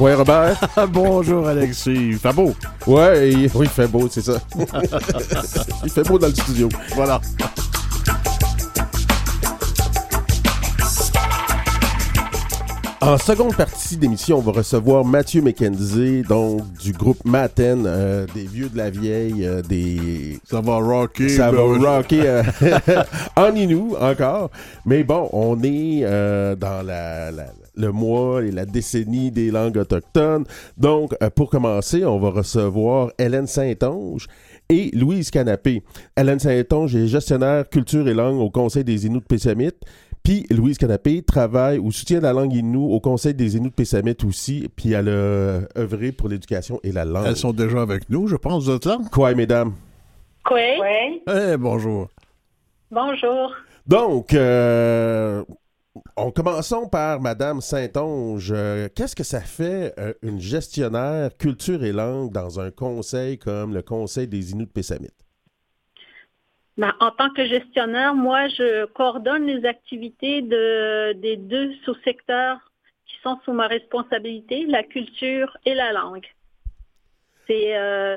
Ouais, Robert? Bonjour, Alexis. Il fait beau. Ouais, il- oui, il fait beau, c'est ça. il fait beau dans le studio. Voilà. En seconde partie d'émission, on va recevoir Mathieu McKenzie, donc du groupe Maten, euh, des vieux de la vieille, euh, des... Ça va rocker. Ça va ben, rocker euh, en Inou encore. Mais bon, on est euh, dans la, la- le mois et la décennie des langues autochtones. Donc, euh, pour commencer, on va recevoir Hélène Saint-Onge et Louise Canapé. Hélène Saint-Onge est gestionnaire culture et langue au Conseil des Inuits de Pessamit. Puis Louise Canapé travaille ou soutient la langue Innu au Conseil des Inuits de Pessamit aussi. Puis elle a œuvré pour l'éducation et la langue. Elles sont déjà avec nous, je pense, vous êtes là? Quoi, mesdames? Oui. Oui, Eh, bonjour. Bonjour. Donc, euh, on commençons par Madame Saint-Onge. Euh, Qu'est-ce que ça fait euh, une gestionnaire culture et langue dans un conseil comme le Conseil des Inuits de Pessamit? Ben, en tant que gestionnaire, moi, je coordonne les activités de, des deux sous-secteurs qui sont sous ma responsabilité, la culture et la langue. Euh,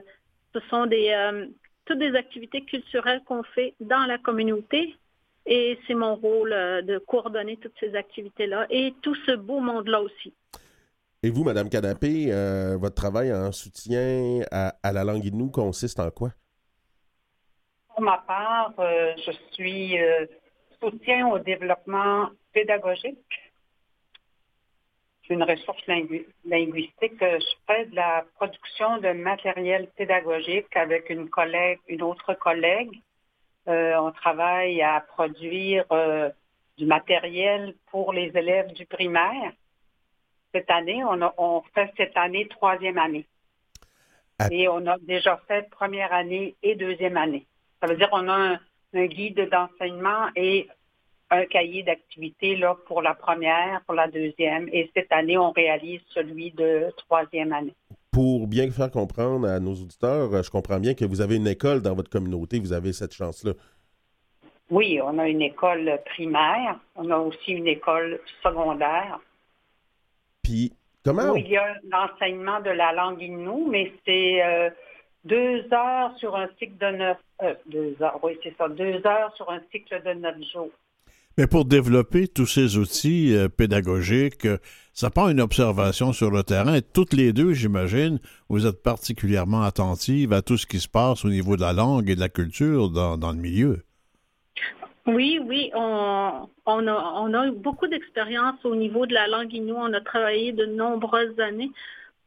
ce sont des, toutes des activités culturelles qu'on fait dans la communauté et c'est mon rôle euh, de coordonner toutes ces activités-là et tout ce beau monde-là aussi. Et vous, Madame Canapé, euh, votre travail en soutien à, à la langue Innu consiste en quoi? pour ma part, euh, je suis euh, soutien au développement pédagogique. Je suis une ressource lingu- linguistique. Je fais de la production de matériel pédagogique avec une collègue, une autre collègue. Euh, on travaille à produire euh, du matériel pour les élèves du primaire. Cette année, on, a- on fait cette année troisième année. À- Et on a déjà fait première année et deuxième année. Ça veut dire qu'on a un, un guide d'enseignement et un cahier d'activités là, pour la première, pour la deuxième. Et cette année, on réalise celui de troisième année. Pour bien faire comprendre à nos auditeurs, euh, je comprends bien que vous avez une école dans votre communauté, vous avez cette chance-là. Oui, on a une école primaire, on a aussi une école secondaire Puis, comment... où il y a l'enseignement de la langue Innu, mais c'est euh, deux heures sur un cycle de neuf, euh, deux heures, oui, c'est ça, deux heures sur un cycle de neuf jours. Mais pour développer tous ces outils euh, pédagogiques, euh, ça prend une observation sur le terrain. Toutes les deux, j'imagine, vous êtes particulièrement attentives à tout ce qui se passe au niveau de la langue et de la culture dans, le milieu. Oui, oui, on, a, eu beaucoup d'expérience au niveau de la langue Innu. On a travaillé de nombreuses années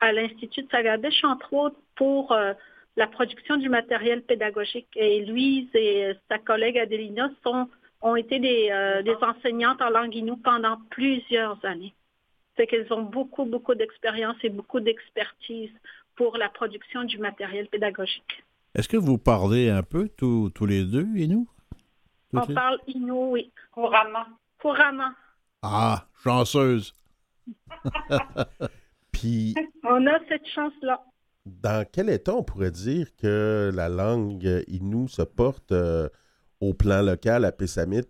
à l'Institut de Sagadèche, entre autres, pour euh, la production du matériel pédagogique. Et Louise et euh, sa collègue Adelina sont, ont été des, euh, des enseignantes en langue Innu pendant plusieurs années. C'est qu'elles ont beaucoup, beaucoup d'expérience et beaucoup d'expertise pour la production du matériel pédagogique. Est-ce que vous parlez un peu tous, tous les deux et nous? Toutes On les- parle Innu, oui, Couramment. couramment. Ah, chanceuse. Puis, On a cette chance-là. dans quel état on pourrait dire que la langue Innu se porte euh, au plan local à Pessamit?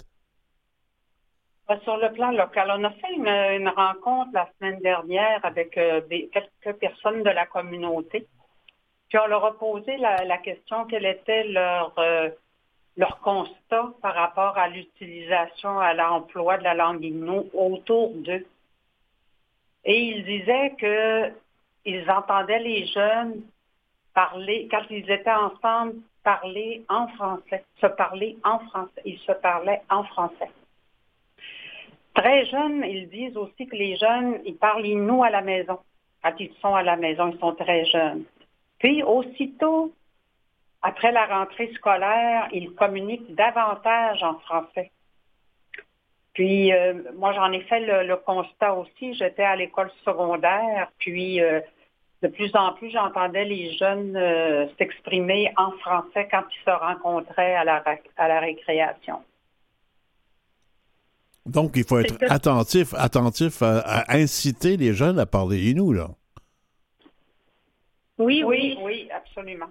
Sur le plan local, on a fait une, rencontre la semaine dernière avec euh, quelques personnes de la communauté. Puis on leur a posé la, question quel était leur, euh, leur constat par rapport à l'utilisation, à l'emploi de la langue Innu autour d'eux. Et ils disaient que ils entendaient les jeunes parler, quand ils étaient ensemble, parler en français, se parler en français. Ils se parlaient en français. Très jeunes, ils disent aussi que les jeunes, ils parlent nous à la maison. Quand ils sont à la maison, ils sont très jeunes. Puis, aussitôt, après la rentrée scolaire, ils communiquent davantage en français. Puis, euh, moi, j'en ai fait le, constat aussi. J'étais à l'école secondaire, puis euh, de plus en plus, j'entendais les jeunes euh, s'exprimer en français quand ils se rencontraient à la récréation. Donc, il faut être attentif, attentif à, à inciter les jeunes à parler Inou, là. Oui, Oui, oui. absolument.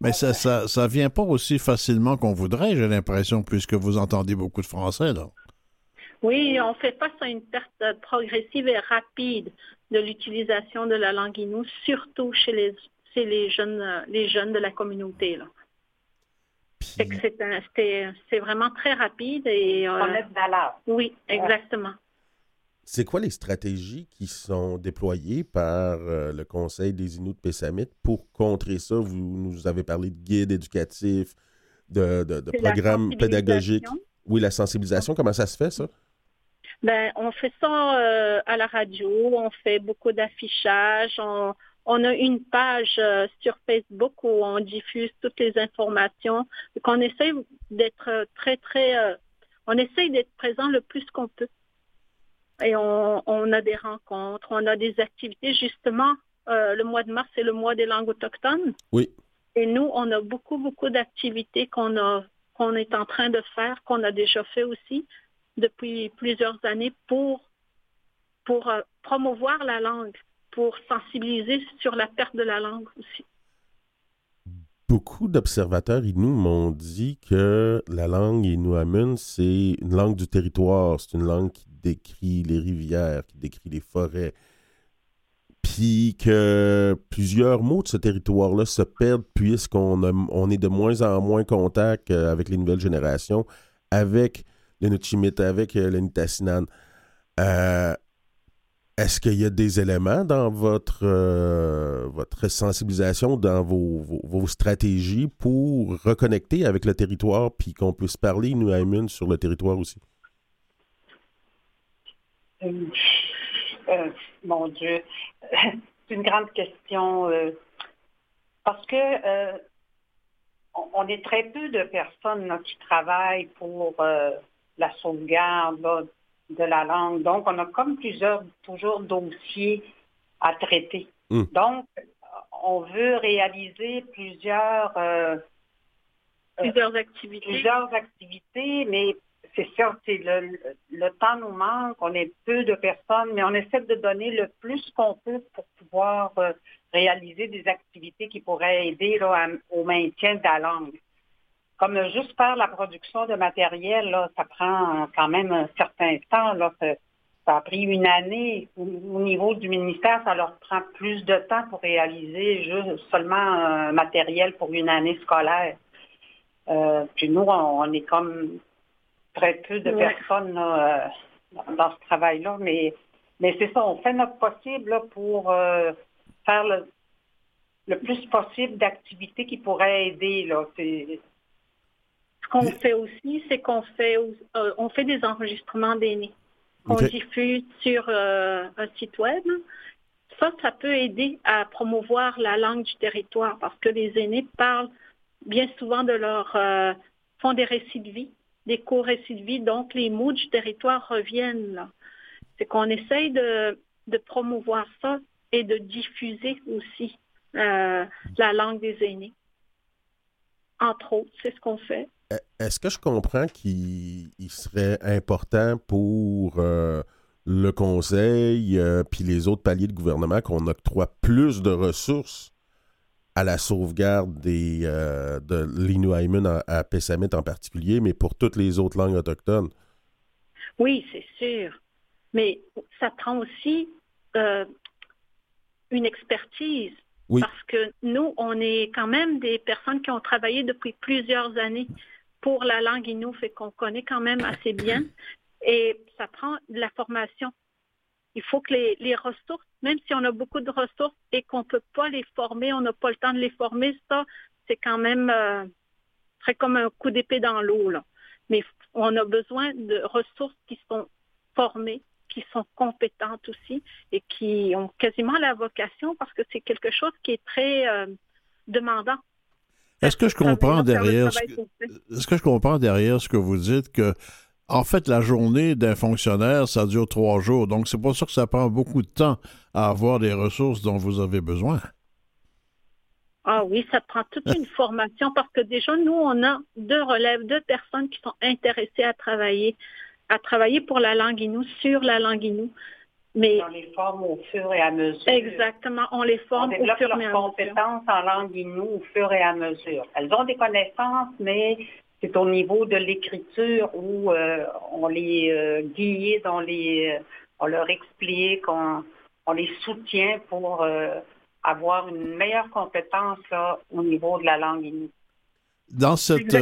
Mais ça, ça, ça vient pas aussi facilement qu'on voudrait, j'ai l'impression, puisque vous entendez beaucoup de français, là. Oui, on fait face à une perte progressive et rapide de l'utilisation de la langue Innu, surtout chez les, chez les, jeunes, les jeunes de la communauté. Là. C'est vraiment très rapide et. Euh, oui, exactement. C'est quoi les stratégies qui sont déployées par euh, le Conseil des Inuits de Pessamit pour contrer ça? Vous nous avez parlé de guides éducatifs, de, de, programmes pédagogiques. Oui, la sensibilisation, comment ça se fait, ça? Ben, on fait ça euh, à la radio, on fait beaucoup d'affichage, on, on, a une page euh, sur Facebook où on diffuse toutes les informations. Donc on essaie d'être très, très, euh, on essaye d'être présent le plus qu'on peut. Et on, on, a des rencontres, on a des activités. Justement, le mois de mars, c'est le mois des langues autochtones. Oui. Et nous, on a beaucoup, beaucoup d'activités qu'on a qu'on est en train de faire, qu'on a déjà fait aussi depuis plusieurs années pour, pour euh, promouvoir la langue, pour sensibiliser sur la perte de la langue aussi. Beaucoup d'observateurs nous m'ont dit que la langue inuamun, c'est une langue du territoire, c'est une langue qui décrit les rivières, qui décrit les forêts, puis que plusieurs mots de ce territoire-là se perdent puisqu'on on est de moins en moins contact euh, avec les nouvelles générations, avec le Nuchimit, avec euh, le Nitassinan. Euh, est-ce qu'il y a des éléments dans votre, votre sensibilisation, dans vos, stratégies pour reconnecter avec le territoire puis qu'on puisse parler Nuaimun sur le territoire aussi? mon Dieu, c'est une grande question euh, parce que euh, on, est très peu de personnes qui travaillent pour euh, la sauvegarde de la langue. Donc, on a comme plusieurs, toujours dossiers à traiter. Hmm. Donc, on veut réaliser plusieurs, plusieurs activités. Plusieurs activités, mais c'est sûr, le, le, temps nous manque, on est peu de personnes, mais on essaie de donner le plus qu'on peut pour pouvoir euh, réaliser des activités qui pourraient aider au maintien de la langue. Comme juste faire la production de matériel, ça prend quand même un certain temps. Ça, a pris une année. Au, niveau du ministère, ça leur prend plus de temps pour réaliser juste seulement un matériel pour une année scolaire. Euh, puis nous, on est comme très peu de personnes euh, dans ce travail-là, mais, mais c'est ça, on fait notre possible pour euh, faire le, plus possible d'activités qui pourraient aider. Là. Ce qu'on fait aussi, c'est qu'on fait, euh, on fait des enregistrements d'aînés qu'on diffuse sur un site web. Ça, ça peut aider à promouvoir la langue du territoire parce que les aînés parlent bien souvent de leur font des récits de vie des co-récits de vie. Donc, les mots du territoire reviennent là. C'est qu'on essaye de, promouvoir ça et de diffuser aussi euh, la langue des aînés. Entre autres, c'est ce qu'on fait. E, est-ce que je comprends qu'il serait important pour euh, le conseil euh, puis les autres paliers de gouvernement qu'on octroie plus de ressources à la sauvegarde des, euh, de l'Inuaimun à, Pessamit en particulier, mais pour toutes les autres langues autochtones? Oui, c'est sûr. Mais ça prend aussi euh, une expertise. Parce que nous, on est quand même des personnes qui ont travaillé depuis plusieurs années pour la langue Innu, fait qu'on connaît quand même assez bien. Et ça prend de la formation il faut que les, ressources, même si on a beaucoup de ressources et qu'on ne peut pas les former, on n'a pas le temps de les former, ça, c'est quand même euh, très comme un coup d'épée dans l'eau. Mais on a besoin de ressources qui sont formées, qui sont compétentes aussi et qui ont quasiment la vocation parce que c'est quelque chose qui est très euh, demandant. Est-ce que je comprends derrière est-ce que je comprends derrière ce que vous dites que en fait, la journée d'un fonctionnaire, ça dure trois jours. Donc, c'est pour ça que ça prend beaucoup de temps à avoir les ressources dont vous avez besoin. Ah oui, ça prend toute une formation parce que déjà, nous, on a deux relèves, deux personnes qui sont intéressées à travailler, à travailler pour la langue Inou, sur la langue Inou. Mais on les forme au fur et à mesure. Exactement, on les forme au fur et à mesure. compétences en langue Inou au fur et à mesure. Elles ont des connaissances, mais c'est au niveau de l'écriture où on les guillait dans les, on leur explique, on, les soutient pour avoir une meilleure compétence au niveau de la langue inuit. Dans cette,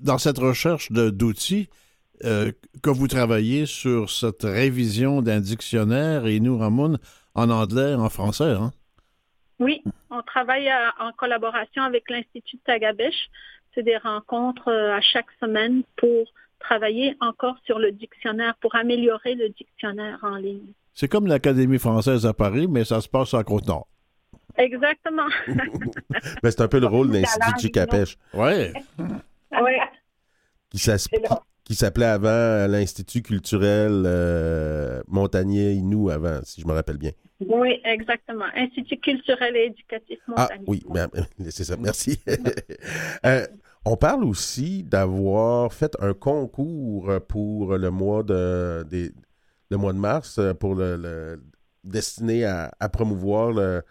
dans cette recherche d'outils, euh, que vous travaillez sur cette révision d'un dictionnaire et nous, Ramon, en anglais, en français, hein? Oui, on travaille en collaboration avec l'Institut Tagabesh. C'est des rencontres euh, à chaque semaine pour travailler encore sur le dictionnaire, pour améliorer le dictionnaire en ligne. C'est comme l'Académie française à Paris, mais ça se passe à Côte-Nord. Exactement. mais c'est un peu le rôle de l'Institut Tagabesh. Oui. Oui. Qui qui s'appelait avant l'Institut culturel euh, Montagnier Inou avant, si je me rappelle bien. Oui, exactement. Institut culturel et éducatif ah, Montagnier. Ah oui, c'est ça, merci. Euh, on parle aussi d'avoir fait un concours pour le mois de, le mois de mars pour le, destiné à, promouvoir le,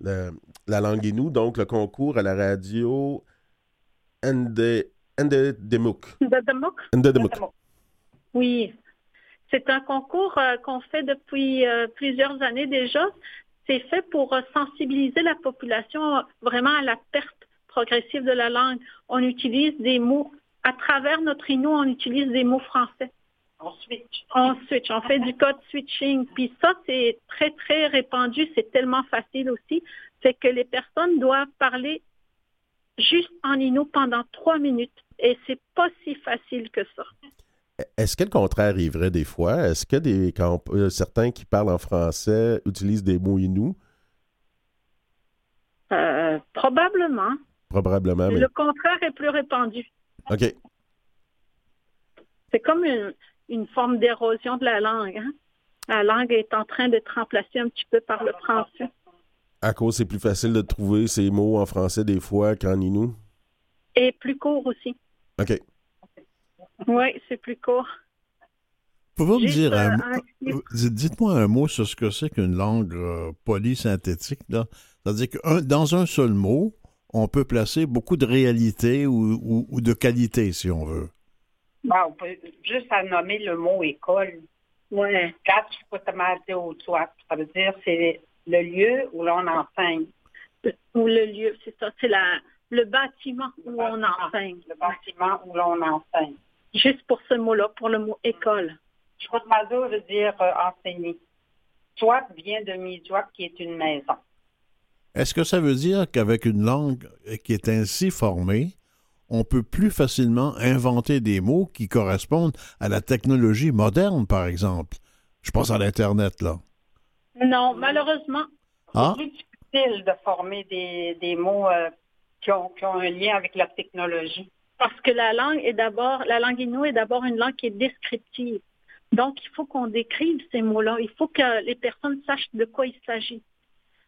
la langue Inou, donc le concours à la radio ND, Ndemuk. Oui. C'est un concours euh, qu'on fait depuis euh, plusieurs années déjà. C'est fait pour euh, sensibiliser la population vraiment à la perte progressive de la langue. On utilise des mots, à travers notre Inou, on utilise des mots français. On switch. On switch, on fait du code switching. Puis ça, c'est très, très répandu. C'est tellement facile aussi. C'est que les personnes doivent parler juste en Inou pendant trois minutes. Et c'est pas si facile que ça. Est-ce que le contraire arriverait des fois? Est-ce que des, quand euh, certains qui parlent en français utilisent des mots Inou? Euh, probablement. Probablement. Le contraire est plus répandu. OK. C'est comme une, forme d'érosion de la langue. Hein? La langue est en train d'être remplacée un petit peu par le français. À cause, c'est plus facile de trouver ces mots en français des fois qu'en Inou? Et plus court aussi. OK. Oui, c'est plus court. Pouvez-vous me dire, un, euh, dites-moi un mot sur ce que c'est qu'une langue euh, polysynthétique. C'est-à-dire que dans un seul mot, on peut placer beaucoup de réalité ou, de qualité, si on veut. Ben, on peut juste à nommer le mot école. Oui. Ça veut dire c'est le lieu où l'on enseigne. Ou le lieu, c'est ça, c'est la, le bâtiment où on enseigne. Le bâtiment où l'on enseigne. Juste pour ce mot-là, pour le mot école. Chotmazo veut dire euh, enseigner. Soit vient de Mijoak, qui est une maison. Est-ce que ça veut dire qu'avec une langue qui est ainsi formée, on peut plus facilement inventer des mots qui correspondent à la technologie moderne, par exemple? Je pense à l'Internet, là. Non, malheureusement. Ah? C'est plus difficile de former des, mots euh, qui ont, un lien avec la technologie. Parce que la langue est d'abord, la langue inou est d'abord une langue qui est descriptive. Donc, il faut qu'on décrive ces mots-là. Il faut que les personnes sachent de quoi il s'agit.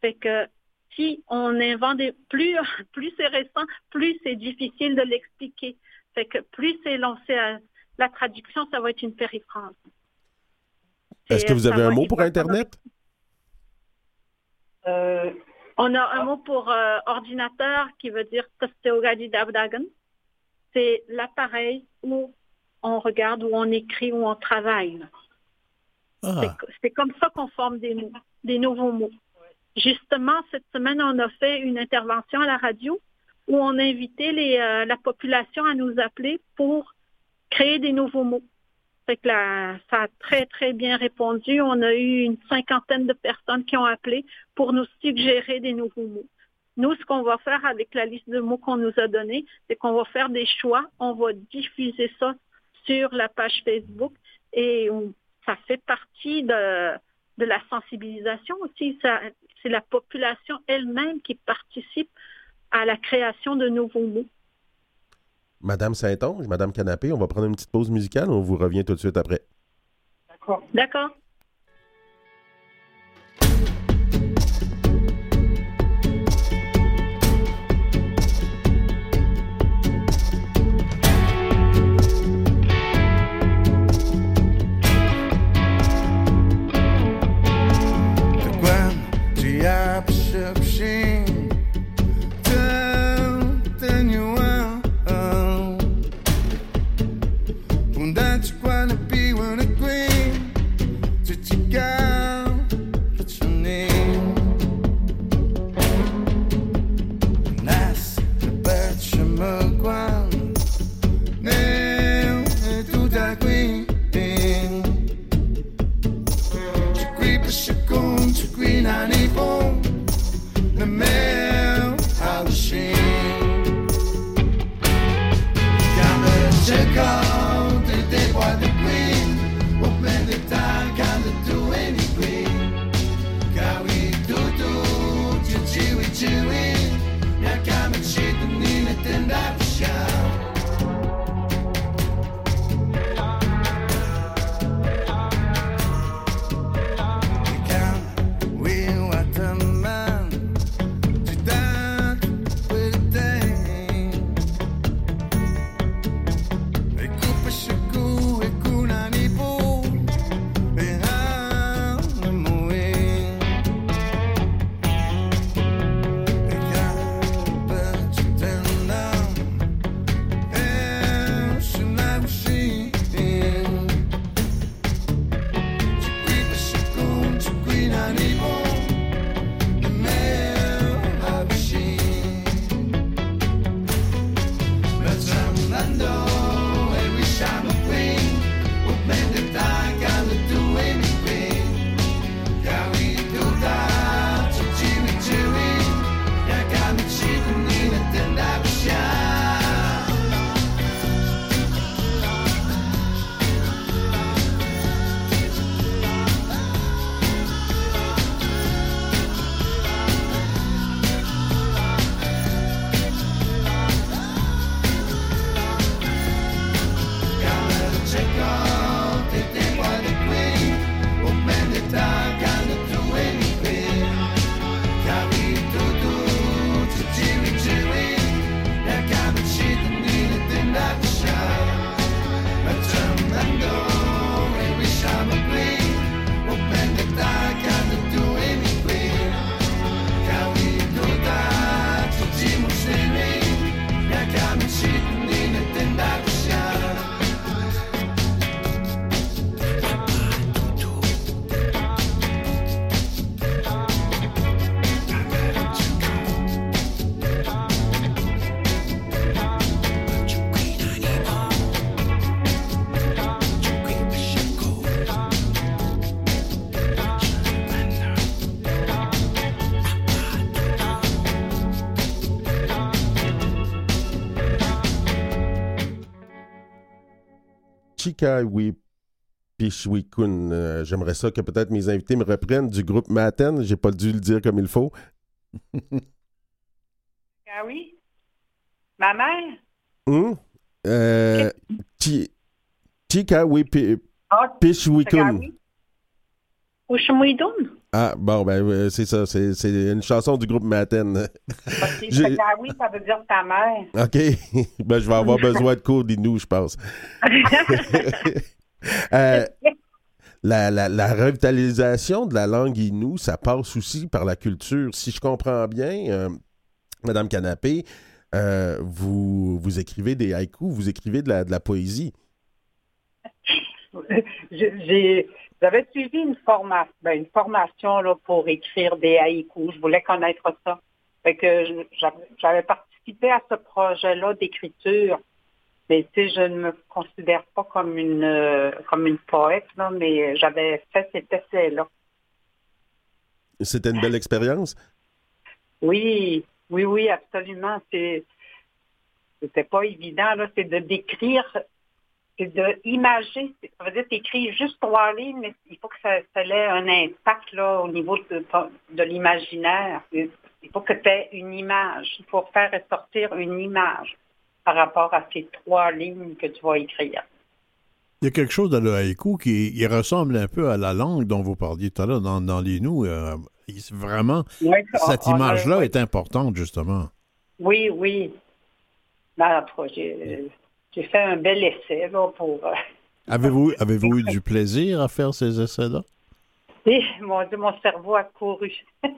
Fait que si on invente des, plus, plus c'est récent, plus c'est difficile de l'expliquer. Fait que plus c'est lancé à la traduction, ça va être une périphrase. Est-ce que vous avez un mot pour Internet? Euh, on a un mot pour euh, ordinateur qui veut dire C'est l'appareil où on regarde, où on écrit, où on travaille. Ah. C'est comme ça qu'on forme des mots, des nouveaux mots. Justement, cette semaine, on a fait une intervention à la radio où on a invité les, euh, la population à nous appeler pour créer des nouveaux mots que ça a très, très bien répondu. On a eu une cinquantaine de personnes qui ont appelé pour nous suggérer des nouveaux mots. Nous, ce qu'on va faire avec la liste de mots qu'on nous a donnée, c'est qu'on va faire des choix. On va diffuser ça sur la page Facebook et ça fait partie de, de la sensibilisation aussi. C'est la population elle-même qui participe à la création de nouveaux mots. Madame Saint-Onge, Madame Canapé, on va prendre une petite pause musicale. On vous revient tout de suite après. D'accord. D'accord. Chikawi Pishwikun. Euh, J'aimerais ça que peut-être mes invités me reprennent du groupe Maten. J'ai pas dû le dire comme il faut. Ah oui? Ma mère? Hum? Euh, Chi- Chikawi Pi- Ah? Ushmuidun? Ah, bon, ben, euh, c'est ça. C'est c'est une chanson du groupe Maten. Ok, J'ai- Chikawi, ça veut dire ta mère. OK. ben, je vais avoir besoin de cours d'Inou, je pense. Euh, la, la- la revitalisation de la langue Inou, ça passe aussi par la culture. Si je comprends bien, euh, Madame Canapé, euh, vous, vous écrivez des haïkus, vous écrivez de la, de la poésie. Je- j'ai- J'avais suivi une formation, une formation là, pour écrire des haïkus. Je voulais connaître ça. Fait que je- j'avais- j'avais participé à ce projet-là d'écriture. Mais tu sais, je ne me considère pas comme une euh, comme une poète, là, mais j'avais fait cet essai-là. C'était une belle expérience? Oui, oui, oui, absolument. C'est c'était pas évident, là, c'est de décrire, c'est de imager. Ça veut dire t'écris juste trois lignes, mais il faut que ça, ça ait un impact là, au niveau de, l'imaginaire. Il faut que tu aies une image. Il faut faire ressortir une image par rapport à ces trois lignes que tu vas écrire. Il y a quelque chose dans le haïku qui il ressemble un peu à la langue dont vous parliez tout à l'heure dans, dans les nous. euh, vraiment, Oui, cette on- on a- image-là est importante, justement. Oui, oui. Ben, cas, j'ai fait un bel essai là, pour. euh, Avez-vous avez-vous eu du plaisir à faire ces essais-là? Et mon mon cerveau a couru.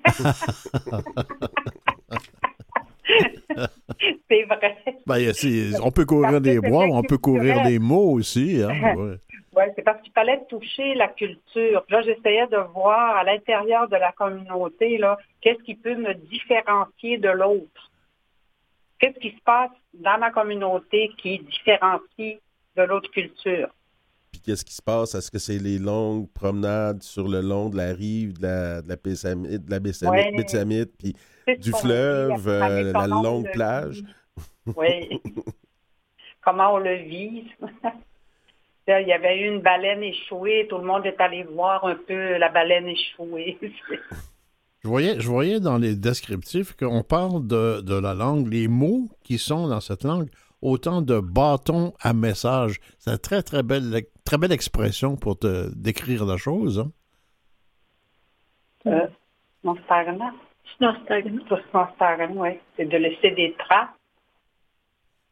c'est vrai. Ben, c'est- on peut courir des bois, on peut courir des mots aussi. Hein? Ouais. Oui, c'est parce qu'il fallait toucher la culture. Là, j'essayais de voir à l'intérieur de la communauté, là, qu'est-ce qui peut me différencier de l'autre. Qu'est-ce qui se passe dans ma communauté qui différencie de l'autre culture? Puis qu'est-ce qui se passe? Est-ce que c'est les longues promenades sur le long de la rive de la, de la de la Ouais. Puis Du fleuve, euh, la longue le plage? Oui. comment on le vit? Là, Il y avait eu une baleine échouée, tout le monde est allé voir un peu la baleine échouée. Je voyais, je voyais dans les descriptifs qu'on parle de, de la langue, les mots qui sont dans cette langue, autant de bâtons à message. C'est une très, très belle, très belle expression pour te décrire la chose. hein. euh, oui. C'est de laisser des traces.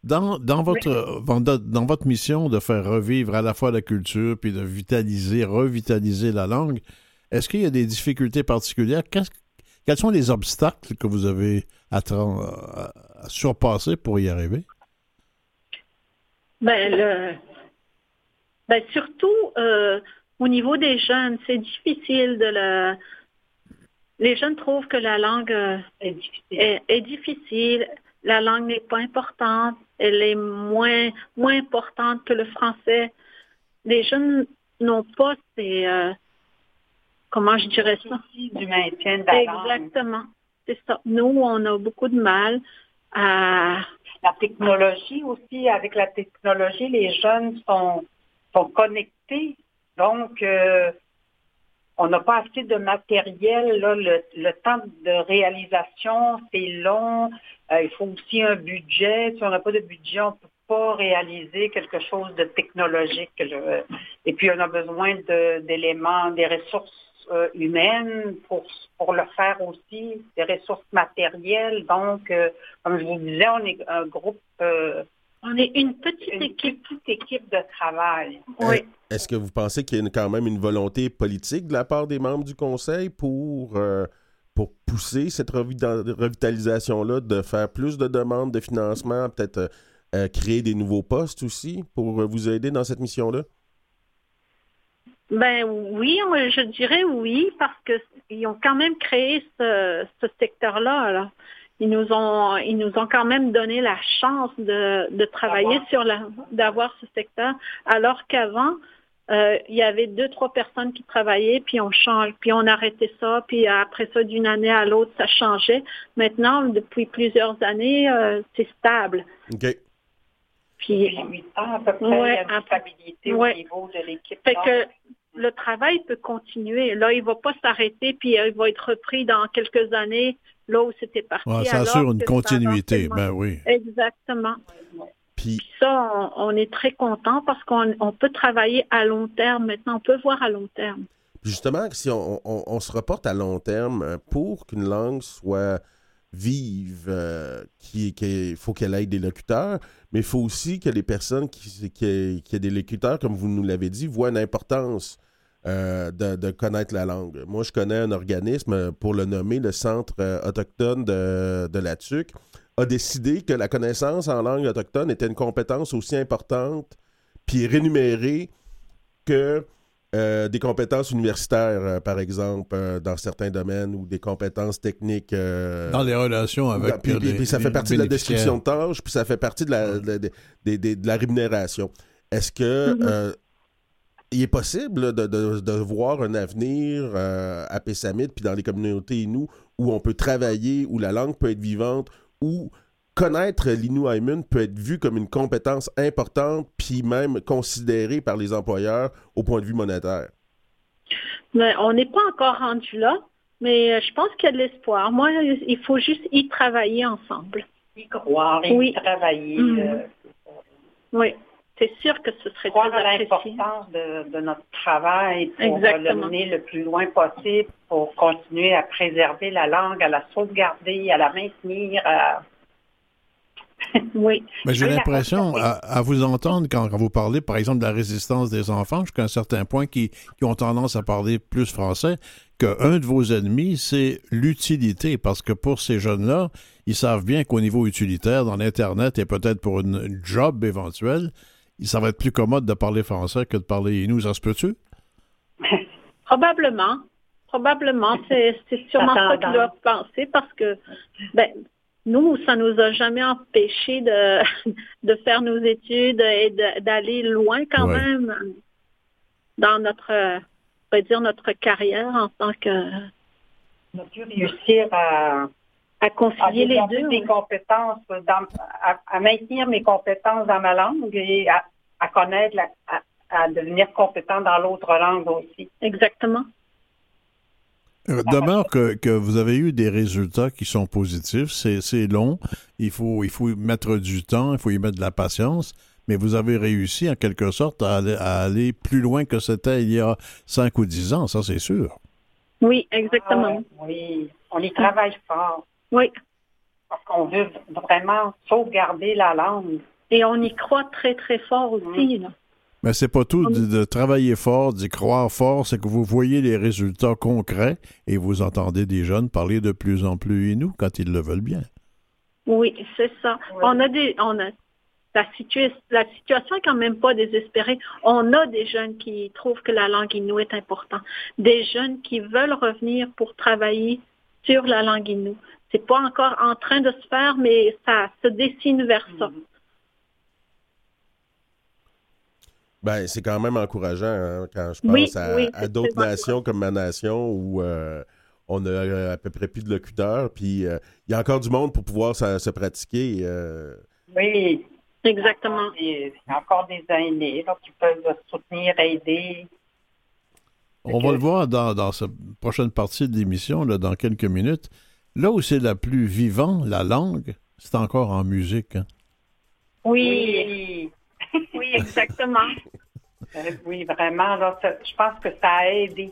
Dans, dans, votre, dans, dans votre mission de faire revivre à la fois la culture puis de vitaliser, revitaliser la langue, est-ce qu'il y a des difficultés particulières? Quels sont les obstacles que vous avez à, surpasser pour y arriver? Ben, le, ben surtout euh, au niveau des jeunes, c'est difficile de la. Les jeunes trouvent que la langue euh, C'est difficile. est, est difficile, la langue n'est pas importante, elle est moins, moins importante que le français. Les jeunes n'ont pas ces, euh, comment je dirais ça? Du maintien de la. Exactement. C'est ça. Nous, on a beaucoup de mal à, La technologie aussi, avec la technologie, les jeunes sont, sont connectés. Donc, euh, on n'a pas assez de matériel. Là, le, le temps de réalisation, c'est long. Euh, il faut aussi un budget. Si on n'a pas de budget, on ne peut pas réaliser quelque chose de technologique. là. Et puis, on a besoin de- d'éléments, des ressources euh, humaines pour, pour le faire aussi, des ressources matérielles. Donc, euh, comme je vous disais, on est un groupe, euh, on est une petite une équipe. petite équipe de travail. Oui. Euh, Est-ce que vous pensez qu'il y a une- quand même une volonté politique de la part des membres du conseil pour, euh, pour pousser cette revita- revitalisation-là, de faire plus de demandes de financement, peut-être créer des nouveaux postes aussi pour euh, vous aider dans cette mission-là? Ben oui, je dirais oui, parce que ils ont quand même créé ce, ce secteur-là. là. Ils nous ont ils nous ont quand même donné la chance de, de travailler D'avoir. sur la d'avoir ce secteur, alors qu'avant, euh, il y avait deux, trois personnes qui travaillaient, puis on change, puis on arrêtait ça, puis après ça, d'une année à l'autre, ça changeait. Maintenant, depuis plusieurs années, euh, c'est stable. OK. Puis, 8 ans à peu près, Ouais, il y a une après- stabilité ouais. au niveau de l'équipe. fait Donc, que le travail peut continuer. Là, il va pas s'arrêter, puis euh, il va être repris dans quelques années, là où c'était parti. Ouais, ça assure une continuité. Ben oui. Exactement. Puis, Puis ça, on, on est très content parce qu'on on peut travailler à long terme maintenant. On peut voir à long terme. justement, si on, on- on se reporte à long terme, euh, pour qu'une langue soit vive, euh, qui, qui- il faut qu'elle ait des locuteurs, mais il faut aussi que les personnes qui, qui, qui aient des locuteurs, comme vous nous l'avez dit, voient une importance euh, de, de connaître la langue. Moi, je connais un organisme, euh, pour le nommer, le Centre euh, autochtone de, de la TUC, a décidé que la connaissance en langue autochtone était une compétence aussi importante puis rémunérée que euh, des compétences universitaires, euh, par exemple, euh, dans certains domaines, ou des compétences techniques. euh, Dans les relations avec puis, euh, puis- les- puis ça les fait partie de la description de tâches, puis ça fait partie de la, de, de- de- de- de la rémunération. Est-ce que Mhm. euh, il est possible là, de, de- de voir un avenir euh, à Pessamit, puis dans les communautés Innu, où on peut travailler, où la langue peut être vivante, où connaître l'Innu Aimun peut être vu comme une compétence importante, puis même considérée par les employeurs au point de vue monétaire? Mais on n'est pas encore rendu là, mais euh, je pense qu'il y a de l'espoir. Moi, il faut juste y travailler ensemble. y croire Oui. y travailler. Mhm. euh, Oui, c'est sûr que ce serait très l'importance de, de notre travail pour euh, le Exactement. mener le plus loin possible, pour continuer à préserver la langue, à la sauvegarder, à la maintenir. à- Oui, Mais j'ai l'impression, à, à vous entendre, quand, quand vous parlez, par exemple, de la résistance des enfants, jusqu'à un certain point, qui, qui ont tendance à parler plus français, qu'un de vos ennemis, c'est l'utilité. Parce que pour ces jeunes-là, ils savent bien qu'au niveau utilitaire, dans l'Internet et peut-être pour une job éventuelle, ça va être plus commode de parler français que de parler Inou. Ça se peut-tu? probablement. Probablement, c'est c'est sûrement ça qu'ils Attendant. doivent penser parce que ben, nous, ça nous a jamais empêché de, de faire nos études et de- d'aller loin quand Ouais. même dans notre, on va dire notre carrière en tant que On a pu réussir à, à à concilier les développer deux. des compétences, dans- à, à maintenir mes compétences dans ma langue et à, à connaître, la- à, à devenir compétent dans l'autre langue aussi. Exactement. Demeure que, que vous avez eu des résultats qui sont positifs. C'est long. Il faut, il faut y mettre du temps, il faut y mettre de la patience. Mais vous avez réussi, en quelque sorte, à aller, à aller plus loin que c'était il y a 5 ou 10 ans, ça c'est sûr. Oui, exactement. Ah, oui, on y travaille fort Oui. parce qu'on veut vraiment sauvegarder la langue. Et on y croit très, très fort aussi. là. Mais c'est pas tout de, de travailler fort, d'y croire fort, c'est que vous voyez les résultats concrets et vous entendez des jeunes parler de plus en plus Inou quand ils le veulent bien. Oui, c'est ça. Oui. On a des, on a la, situa- la situation est quand même pas désespérée. On a des jeunes qui trouvent que la langue inou est importante, des jeunes qui veulent revenir pour travailler sur la langue inou. C'est pas encore en train de se faire, mais ça se dessine vers ça. Ben, c'est quand même encourageant hein, quand je pense Oui, à, oui, à c'est d'autres nations comme ma nation où euh, on a euh, à peu près plus de locuteurs, puis euh, il y a encore du monde pour pouvoir se, se pratiquer. euh. Oui, Exactement. il y a encore des aînés là, qui peuvent soutenir, aider. On va le voir dans, dans cette prochaine partie de l'émission, dans quelques minutes. Là où c'est la plus vivant, la langue, c'est encore en musique. hein. Oui, oui, exactement. Euh, oui, vraiment, là, je pense que ça a aidé.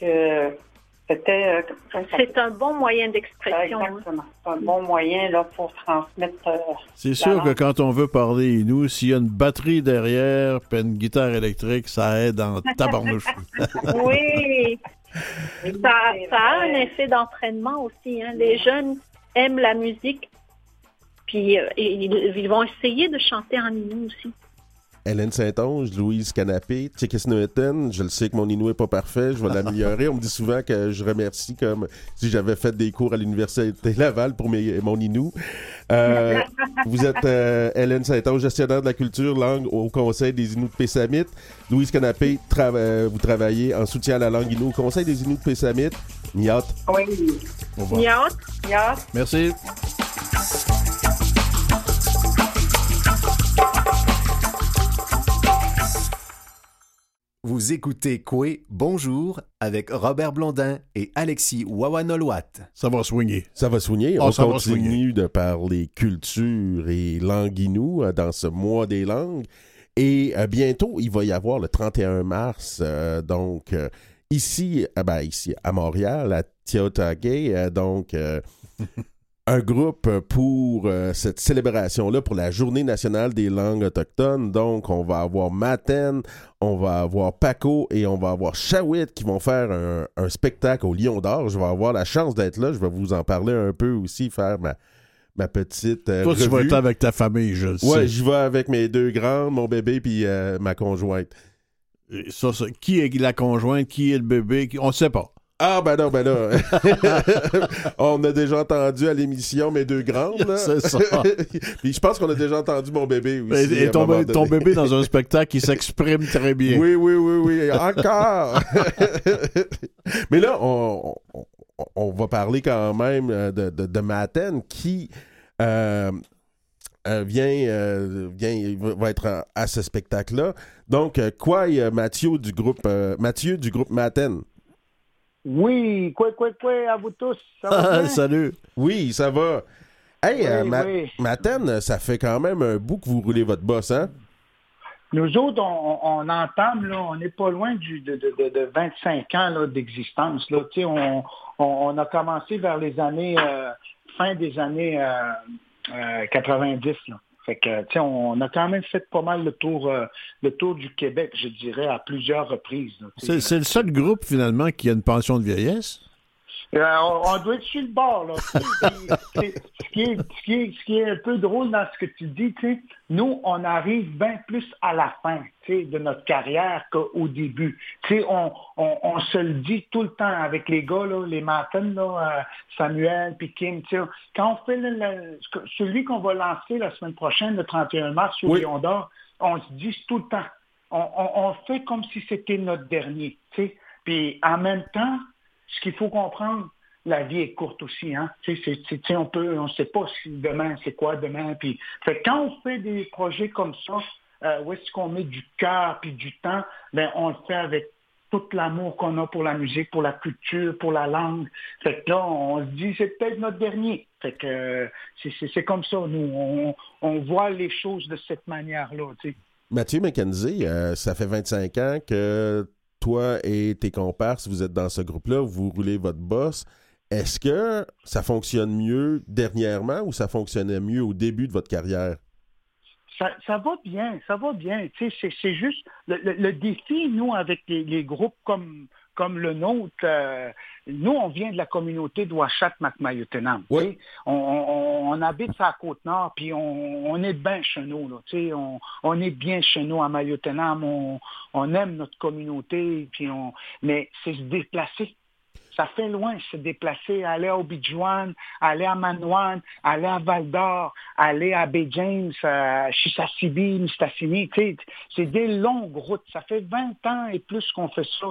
Que c'était. euh, C'est un bon moyen d'expression. hein. Exactement. C'est un bon moyen là, pour transmettre. euh, C'est sûr que quand on veut parler Inou, s'il y a une batterie derrière, puis une guitare électrique, ça aide en tabarnouche. Oui. Ça, ça a un effet d'entraînement aussi. hein. Les jeunes aiment la musique, puis euh, ils, ils vont essayer de chanter en inou aussi. Hélène Saint-Onge, Louise Canapé, Tchekisnoeten, je le sais que mon Inou est pas parfait, je vais l'améliorer. On me dit souvent que je remercie comme si j'avais fait des cours à l'Université Laval pour mes- mon Inou. Euh, vous êtes euh, Hélène Saint-Onge, gestionnaire de la culture langue au Conseil des Inuits de Pessamit. Louise Canapé, euh, vous travaillez en soutien à la langue Inou au Conseil des Inuits de Pessamit. Niat, Oui. Y a Merci. Vous écoutez Coué Bonjour avec Robert Blondin et Alexis Wawanolwat. Ça va soigner. Ça va soigner. Oh, On ça va continue soigner. de parler culture et languinou euh, dans ce mois des langues. Et euh, bientôt, il va y avoir le 31 mars, euh, donc euh, ici, ah ben, ici à Montréal, à Tiotage, euh, donc euh, un groupe pour euh, cette célébration-là, pour la Journée nationale des langues autochtones. Donc, on va avoir Maten, on va avoir Paco et on va avoir Shawit qui vont faire un, un spectacle au Lion d'Or. Je vais avoir la chance d'être là. Je vais vous en parler un peu aussi, faire ma, ma petite euh, Toi, tu vas être avec ta famille, je le Ouais, sais. j'y vais avec mes deux grandes, mon bébé puis euh, ma conjointe. Ça, ça- qui est la conjointe, qui est le bébé, qui- on ne sait pas. Ah ben non, ben là. on a déjà entendu à l'émission mes deux grandes. là. C'est ça. puis je pense qu'on a déjà entendu mon bébé aussi. Et, ton, bé- bébé dans un spectacle, il s'exprime très bien. Oui, oui, oui, oui. Encore. Mais là, on, on- on va parler quand même euh, de, de, de Maten qui euh, euh, vient, euh, vient va être à, à ce spectacle-là. Donc, quoi, Mathieu du groupe Mathieu du groupe Maten. Oui, quoi, quoi, quoi, à vous tous. Ça va bien? Salut. Oui, ça va. Hey, Oui, euh, Ma- oui. Maten, ça fait quand même un bout que vous roulez votre boss, hein? Nous autres, on, on entame, là, on n'est pas loin du, de, de, de, de 25 ans d'existence. Là. On, on, on a commencé vers les années, euh, fin des années euh, euh, 90. Là. Fait que, on a quand même fait pas mal le tour, euh, le tour du Québec, je dirais, à plusieurs reprises. c'est le seul groupe, finalement, qui a une pension de vieillesse? Euh, on, doit être sur le bord, là. Ce, qui est, ce, qui est, ce qui est un peu drôle dans ce que tu dis, nous, on arrive bien plus à la fin de notre carrière qu'au début. On, on, on se le dit tout le temps avec les gars, là, les Martin, là, euh, Samuel, puis Kim. Quand on fait le- celui qu'on va lancer la semaine prochaine, le 31 mars, au Oui. Lion d'Or, on se dit tout le temps. On, on- fait comme si c'était notre dernier. Puis en même temps, ce qu'il faut comprendre, la vie est courte aussi. Hein? On on sait pas si demain, c'est quoi demain. Puis, fait quand on fait des projets comme ça, euh, où est-ce qu'on met du cœur puis du temps, ben, on le fait avec tout l'amour qu'on a pour la musique, pour la culture, pour la langue. Fait que là, on se dit, c'est peut-être notre dernier. Fait que euh, c'est- comme ça, nous. On, on voit les choses de cette manière-là. Mathieu McKenzie, euh, ça fait 25 ans que toi et tes comparses, vous êtes dans ce groupe-là, vous roulez votre boss. Est-ce que ça fonctionne mieux dernièrement ou ça fonctionnait mieux au début de votre carrière? Ça, va bien, ça va bien. C'est, juste le, défi, nous, avec les groupes comme, comme le nôtre, euh, nous, on vient de la communauté de Ouachat Macmayotenam. tu Oui. On, on- on habite sur la côte nord, puis on, on est bien chez nous. Là, tu sais. on, on est bien chez nous à Mayotenam. On, on aime notre communauté, puis on, mais c'est se déplacer. Ça fait loin se déplacer, aller à Obidjouan, aller à Manouane, aller à Val d'Or, aller à Bay James, à Chisasibi, Mistassini. C'est des longues routes. Ça fait 20 ans et plus qu'on fait ça,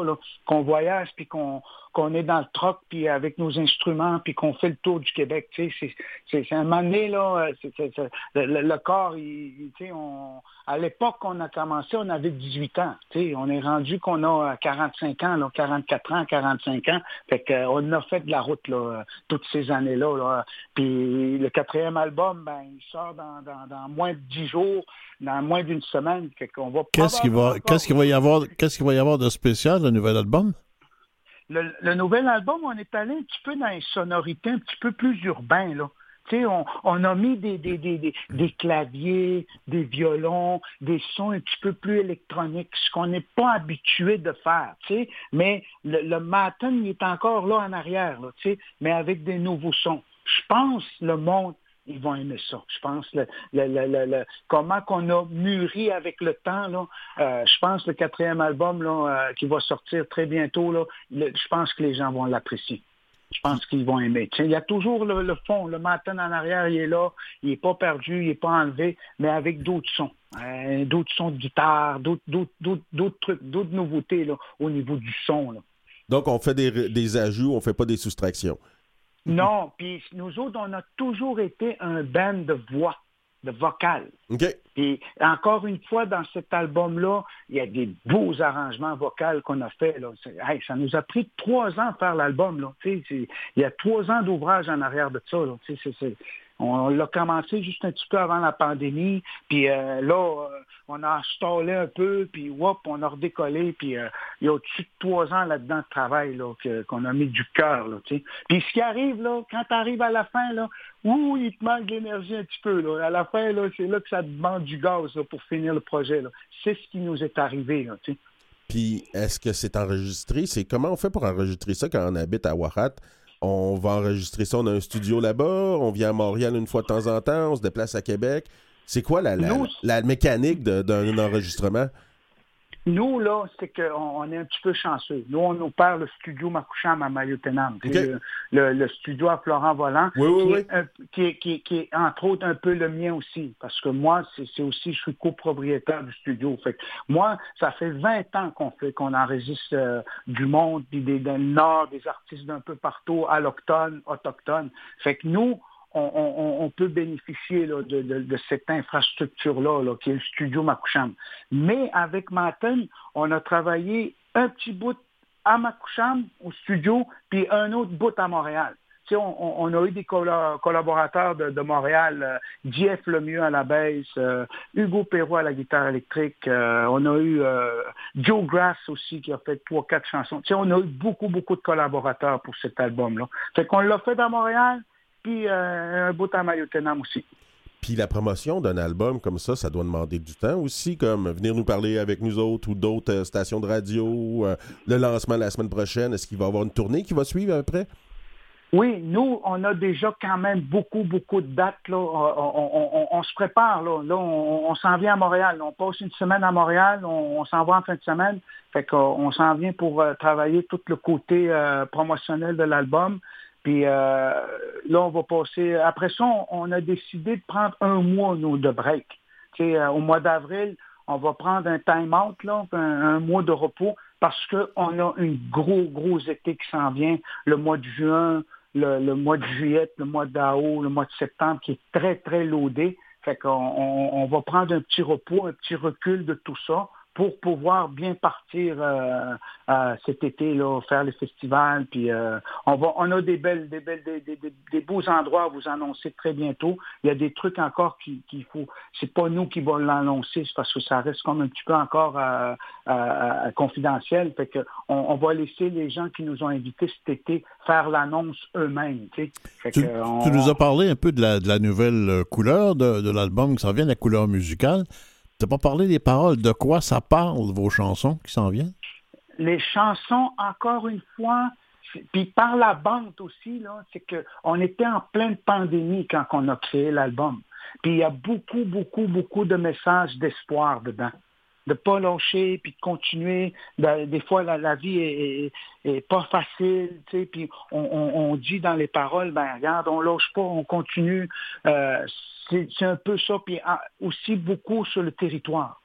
qu'on voyage, puis qu'on qu'on est dans le troc, puis avec nos instruments, puis qu'on fait le tour du Québec. C'est un moment là, euh, le, corps, il, tu on, à l'époque qu'on a commencé, on avait 18 ans. tu On est rendu qu'on a euh, 45 ans, là, 44 ans, 45 ans. Fait que, euh, on a fait de la route là, euh, toutes ces années-là. Là. Puis le quatrième album, ben, il sort dans, dans- dans moins de 10 jours, dans moins d'une semaine. Fait qu'on va Qu'est-ce qu'il va, probablement qu'est-ce qu'il va y avoir, qu'est-ce qu'il va y avoir de spécial, le nouvel album? le, le nouvel album, on est allé un petit peu dans les sonorités un petit peu plus urbains, là. On, a mis des, claviers, des violons, des sons un petit peu plus électroniques, ce qu'on n'est pas habitué de faire. Mais le, matin, il est encore là en arrière, mais avec des nouveaux sons. Je pense le monde, ils vont aimer ça. Je pense comment qu'on a mûri avec le temps. Euh, je pense le quatrième album euh, qui va sortir très bientôt, je pense que les gens vont l'apprécier. Je pense qu'ils vont aimer. Il y a toujours le, le fond, le matin en arrière, il est là, il n'est pas perdu, il n'est pas enlevé, mais avec d'autres sons. Euh, d'autres sons de guitare, d'autres, d'autres, trucs, d'autres nouveautés là, au niveau du son. Là. Donc, on fait des, des ajouts, on fait pas des soustractions. Non, puis nous autres, on a toujours été un band de voix. De vocal. OK. Et encore une fois, dans cet album-là, il y a des beaux arrangements vocaux qu'on a fait. Là. ça nous a pris trois ans de faire l'album. Il y a trois ans d'ouvrage en arrière de ça. Là. On l'a commencé juste un petit peu avant la pandémie, puis euh, là, euh, on a installé un peu, puis whoop, on a redécollé, puis euh, il y a au-dessus de trois ans là-dedans de travail là, qu'on a mis du cœur. Là, puis ce qui arrive, là, quand tu arrives à la fin, là, ouh, il te manque d'énergie un petit peu. Là. À la fin, là, c'est là que ça te demande du gaz pour finir le projet. C'est ce qui nous est arrivé. Là, puis est-ce que c'est enregistré? C'est comment on fait pour enregistrer ça quand on habite à Wahat? On va enregistrer ça, on a un studio là-bas, on vient à Montréal une fois de temps en temps, on se déplace à Québec. C'est quoi la, la mécanique d'un enregistrement? Nous, là, c'est qu'on est un petit peu chanceux. Nous, on perd le studio Makoucham à Mayotenam. Le, studio à Florent Volant, qui, est, entre autres un peu le mien aussi. Parce que moi, c'est aussi, je suis copropriétaire du studio. Fait moi, ça fait 20 ans qu'on fait qu'on enregistre euh, du monde, puis des, le Nord, des artistes d'un peu partout, allochtones, autochtones. Fait que nous, on, peut bénéficier de, cette infrastructure-là, qui est le studio Makoucham. Mais avec Maten, on a travaillé un petit bout à Makoucham, au studio, puis un autre bout à Montréal. On, a eu des collaborateurs de, Montréal, euh, Jeff Lemieux à la basse, euh, Hugo Perrault à la guitare électrique, euh, on a eu Joe Grass aussi qui a fait trois, quatre chansons. on a eu beaucoup, beaucoup de collaborateurs pour cet album-là. Fait qu'on l'a fait à Montréal, euh, un bout à Mayotenam aussi. Puis la promotion d'un album comme ça, ça doit demander du temps aussi, comme venir nous parler avec nous autres ou d'autres euh, stations de radio, euh, le lancement la semaine prochaine. Est-ce qu'il va y avoir une tournée qui va suivre après? Oui, nous, on a déjà quand même beaucoup, beaucoup de dates. Là. On, se prépare. Là, là on, s'en vient à Montréal. On passe une semaine à Montréal. On, s'en va en fin de semaine. Fait qu'on s'en vient pour travailler tout le côté promotionnel de l'album. Puis euh, là, on va passer. Après ça, on, a décidé de prendre un mois, de break. Euh, au mois d'avril, on va prendre un time-out, un, mois de repos, parce qu'on a un gros, gros été qui s'en vient, le mois de juin, le, mois de juillet, le mois d'août, le mois de septembre, qui est très, très loadé. Fait qu'on on va prendre un petit repos, un petit recul de tout ça pour pouvoir bien partir euh, euh, cet été, là, faire les festivals. Puis euh, on va, on a des belles, des belles, des, beaux endroits à vous annoncer très bientôt. Il y a des trucs encore qu'il qui faut. C'est pas nous qui allons l'annoncer, c'est parce que ça reste comme un petit peu encore confidentiel. Fait que on, va laisser les gens qui nous ont invités cet été faire l'annonce eux-mêmes. Tu, nous as parlé un peu de la, de la nouvelle couleur de, de l'album qui s'en vient, la couleur musicale. Tu n'as pas parlé des paroles. De quoi ça parle, vos chansons qui s'en viennent? Les chansons, encore une fois, puis par la bande aussi, c'est qu'on était en pleine pandémie quand on a créé l'album. Puis il y a beaucoup, beaucoup, beaucoup de messages d'espoir dedans de pas lâcher, puis de continuer. Ben, des fois, la, vie est, pas facile, tu sais, puis on, dit dans les paroles, ben regarde, on lâche pas, on continue. Euh, c'est un peu ça, puis ah, aussi beaucoup sur le territoire,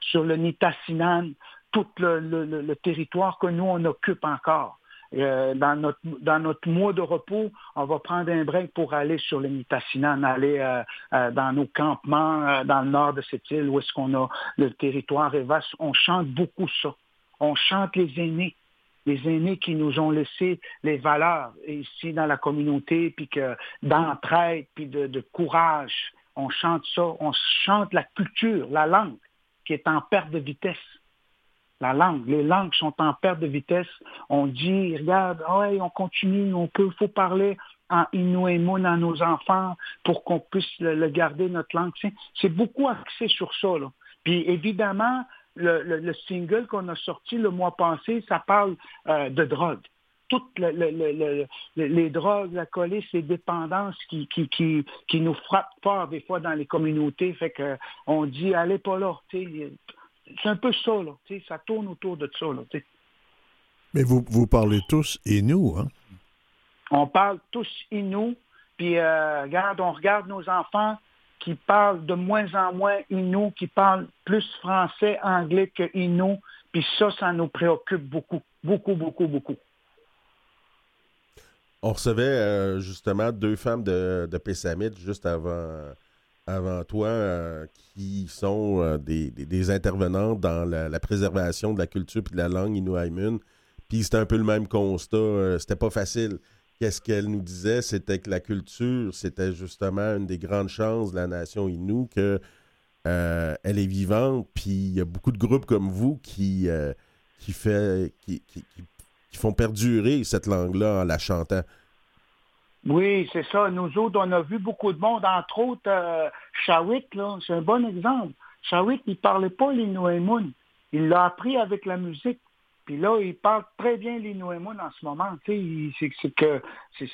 sur le Nitassinan, tout le territoire que nous, on occupe encore. Euh, dans, notre, dans notre mois de repos, on va prendre un break pour aller sur le Nitassinan, aller euh, euh, dans nos campements dans le nord de cette île où est-ce qu'on a le territoire et vaste. On chante beaucoup ça. On chante les aînés les aînés qui nous ont laissé les valeurs ici dans la communauté, puis que d'entraide, puis de, courage. On chante ça, on chante la culture, la langue qui est en perte de vitesse la langue. Les langues sont en perte de vitesse. On dit, regarde, ouais, on continue, on peut, faut parler en Inuit à nos enfants pour qu'on puisse le, garder notre langue. C'est beaucoup axé sur ça. Puis évidemment, le, single qu'on a sorti le mois passé, ça parle euh, de drogue. Toutes les drogues, la colisse, les dépendances qui, qui, qui, qui, nous frappent fort des fois dans les communautés. Fait que on dit, allez pas là c'est un peu ça, là. Ça tourne autour de ça, là. Mais vous, vous parlez tous Inou, hein? On parle tous Inou, puis euh, regarde, on regarde nos enfants qui parlent de moins en moins Inou, qui parlent plus français, anglais que Inou, puis ça, ça nous préoccupe beaucoup, beaucoup, beaucoup, beaucoup. On recevait euh, justement deux femmes de, de Pessamit juste avant avant toi qui sont des, des, intervenants dans la, préservation de la culture et de la langue inuaimun. Puis c'était un peu le même constat. c'était pas facile. Qu'est-ce qu'elle nous disait? C'était que la culture, c'était justement une des grandes chances de la nation Innu, que elle est vivante, puis il y a beaucoup de groupes comme vous qui, qui, fait, qui, qui, font perdurer cette langue-là en la chantant. Oui, c'est ça. Nous autres, on a vu beaucoup de monde, entre autres euh, là, c'est un bon exemple. Shawit, il ne parlait pas l'inuemun. Il l'a appris avec la musique. Puis là, il parle très bien l'Inuemun en ce moment. C'est que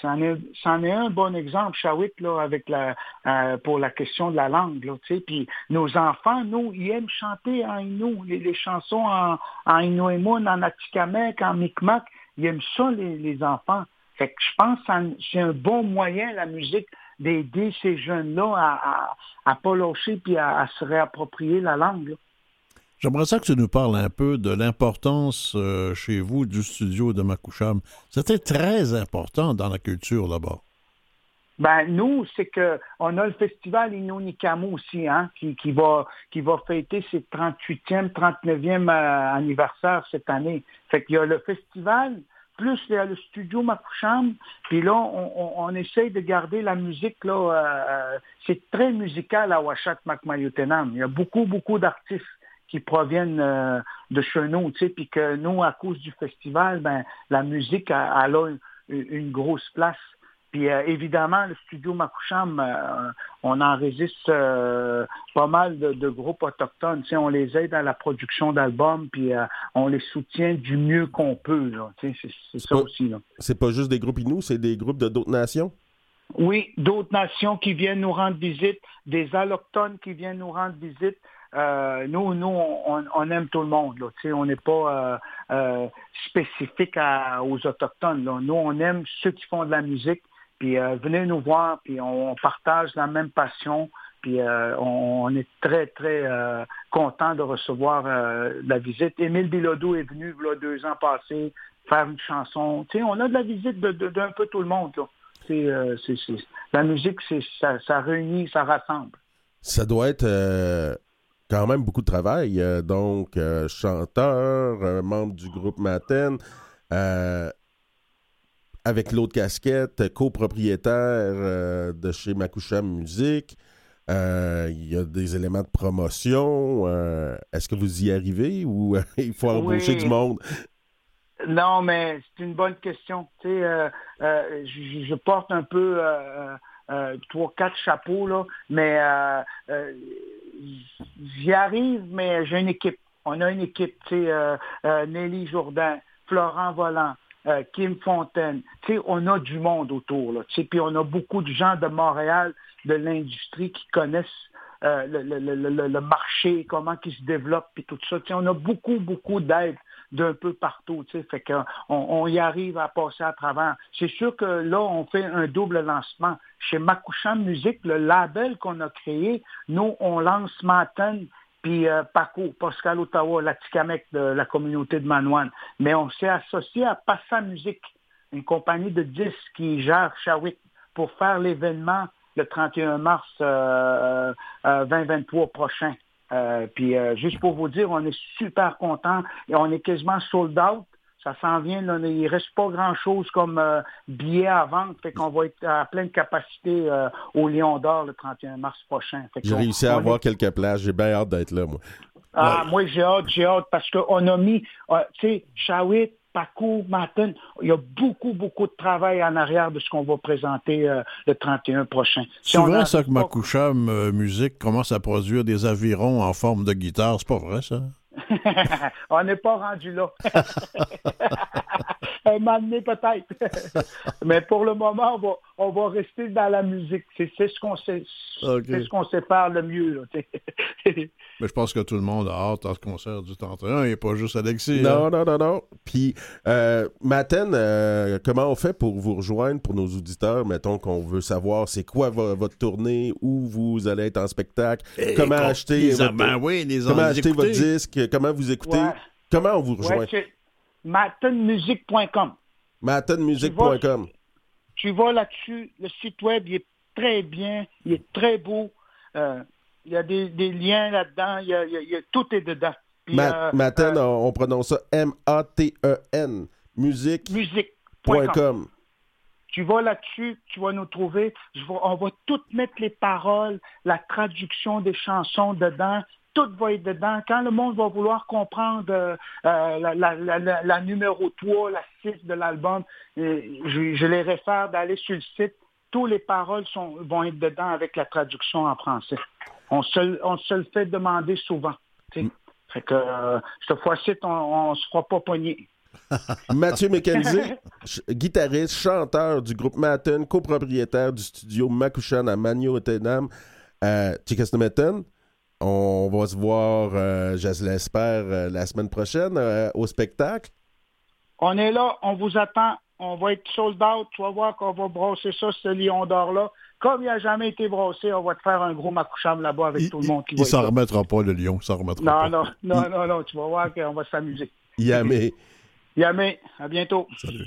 c'en est, un bon exemple, Shawit, là, avec la, euh, pour la question de la langue. Puis nos enfants, nous, ils aiment chanter en Innu, les, chansons en, en en Atikamek, en Micmac. Ils aiment ça, les, enfants. Fait que je pense que c'est un bon moyen, la musique, d'aider ces jeunes-là à, à, pas lâcher puis à, se réapproprier la langue. J'aimerais ça que tu nous parles un peu de l'importance euh, chez vous du studio de Makoucham. C'était très important dans la culture là-bas. Ben, nous, c'est que on a le festival Inonikamu aussi, hein, qui, qui, va, qui va fêter ses 38e, 39e euh, anniversaire cette année. Fait qu'il y a le festival, plus a le studio Makoucham, puis là, on, essaye de garder la musique, là, euh, c'est très musical à Washat Makmayutenam. Il y a beaucoup, beaucoup d'artistes qui proviennent euh, de chez nous, puis que nous, à cause du festival, ben, la musique, a, une, grosse place. Puis euh, évidemment, le studio Makoucham, euh, on enregistre pas mal de, groupes autochtones. On les aide à la production d'albums, puis on les soutient du mieux qu'on peut. C'est ça aussi. Là. C'est pas juste des groupes Inou, c'est des groupes de d'autres nations? Oui, d'autres nations qui viennent nous rendre visite, des allochtones qui viennent nous rendre visite. Euh, nous, nous, on, aime tout le monde. Là. On n'est pas euh, euh, spécifique aux autochtones. Là. Nous, on aime ceux qui font de la musique. Puis venez nous voir, puis on, partage la même passion. Puis on, est très, très content de recevoir la visite. Émile Bilodeau est venu a deux ans passés faire une chanson. on a de la visite d'un peu tout le monde. La musique, ça, ça réunit, ça rassemble. Ça doit être quand même beaucoup de travail. Euh, donc, euh, chanteur, euh, membre du groupe Maten, avec l'autre casquette, copropriétaire de chez Makusham Musique. Il y a des éléments de promotion. Est-ce que vous y arrivez ou il faut embaucher du monde? Non, mais c'est une bonne question. Tu sais, je, porte un peu trois, quatre chapeaux, là, mais j'y arrive, mais j'ai une équipe. On a une équipe, tu sais, euh, euh, Nelly Jourdain, Florent Volant, euh, Kim Fontaine. Tu sais, on a du monde autour, là. Tu sais, puis on a beaucoup de gens de Montréal, de l'industrie qui connaissent le, marché, comment il se développe, puis tout ça. Tu sais, on a beaucoup, beaucoup d'aide d'un peu partout. Tu sais, fait qu'on on y arrive à passer à travers. C'est sûr que là, on fait un double lancement. Chez Makouchan Musique, le label qu'on a créé, nous, on lance Matin puis euh, Paco, Pascal Ottawa, la Ticamec de la communauté de Manouane. Mais on s'est associé à Passa Musique, une compagnie de disques qui gère Shawit, pour faire l'événement le 31 mars 2023 euh, euh, prochain. Euh, puis euh, juste pour vous dire, on est super content et on est quasiment sold out. Ça s'en vient, là, il reste pas grand-chose comme euh, billets à vendre, fait qu'on va être à pleine capacité au Lion d'Or le 31 mars prochain. J'ai réussi à avoir quelques places, j'ai bien hâte d'être là, moi. Ah, moi j'ai hâte, j'ai hâte, parce qu'on a mis, tu sais, Shawit, Paco, Martin, il y a beaucoup, beaucoup de travail en arrière de ce qu'on va présenter euh, le 31 prochain. c'est vrai ça que Makoucham euh, Musique commence à produire des avirons en forme de guitare, c'est pas vrai ça? On n'est pas rendu là. Un moment peut-être. Mais pour le moment, on va, on va rester dans la musique. C'est ce qu'on sait, ce qu'on sait faire le mieux. Mais je pense que tout le monde a hâte à ce concert du 31 et pas juste Alexis. Non, hein. non, non, non. Puis, euh, Maten, euh, comment on fait pour vous rejoindre, pour nos auditeurs? Mettons qu'on veut savoir c'est quoi votre tournée, où vous allez être en spectacle, comment acheter, votre, ben oui, les comment acheter votre disque, comment vous écoutez? Comment on vous rejoint? matenmusique.com. Matenmusique.com. Tu vas là-dessus, le site web, il est très bien, il est très beau. il y a des, liens là-dedans, il y a, tout est dedans. Maten, on prononce ça M-A-T-E-N, musique. Musique.com. Tu vas là-dessus, tu vas nous trouver. on va tout mettre les paroles, la traduction des chansons dedans. Tout va être dedans. Quand le monde va vouloir comprendre euh, euh, la, numéro 3, la 6 de l'album, euh, je, les réfère d'aller sur le site. Toutes les paroles vont être dedans avec la traduction en français. On se, le fait demander souvent. Mm. Fait que cette fois-ci, on ne se fera pas pogner. Mathieu Mécanisé, guitariste, chanteur du groupe Matten, copropriétaire du studio Makushan à Maniotenam à Chickasnometon. On va se voir, euh, je l'espère, euh, la semaine prochaine euh, au spectacle. On est là, on vous attend. On va être sold out. Tu vas voir qu'on va brosser ça, ce lion d'or-là. Comme il n'a jamais été brossé, on va te faire un gros Makusham là-bas avec tout le monde qui Il ne s'en remettra pas, le lion. Ça remettra non, non, non, non, non. Tu vas voir qu'on va s'amuser. Yamé. Yamé, à bientôt. Salut.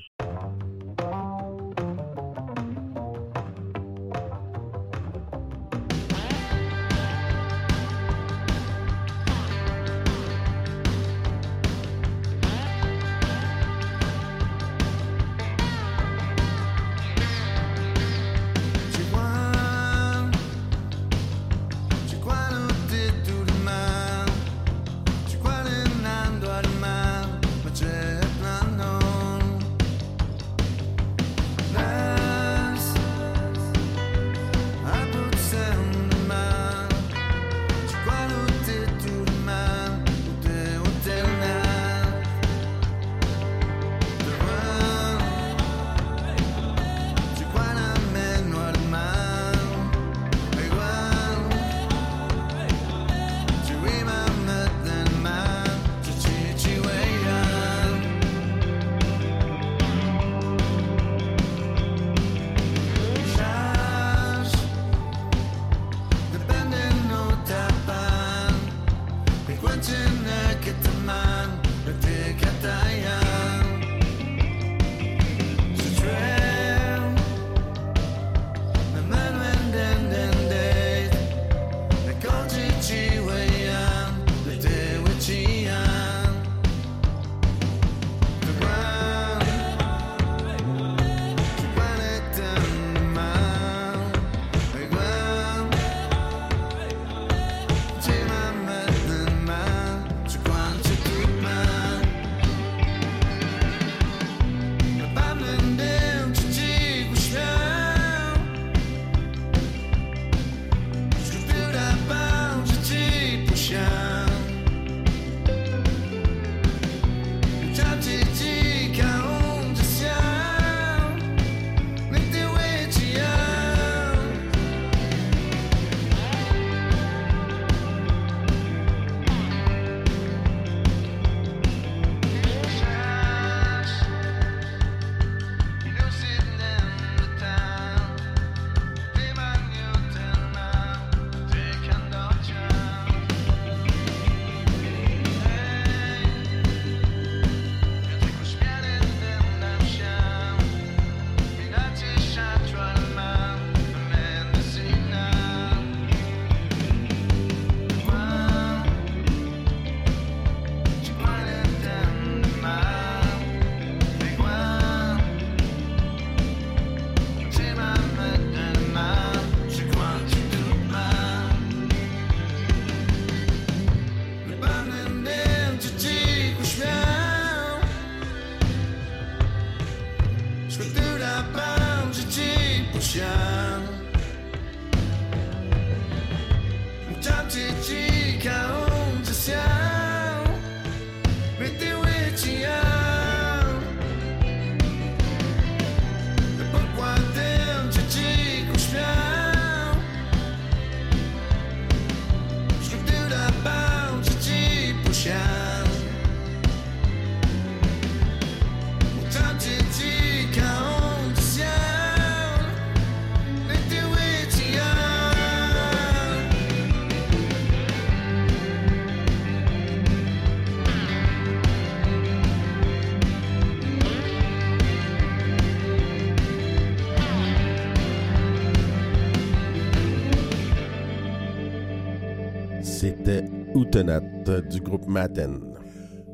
Du groupe Maten.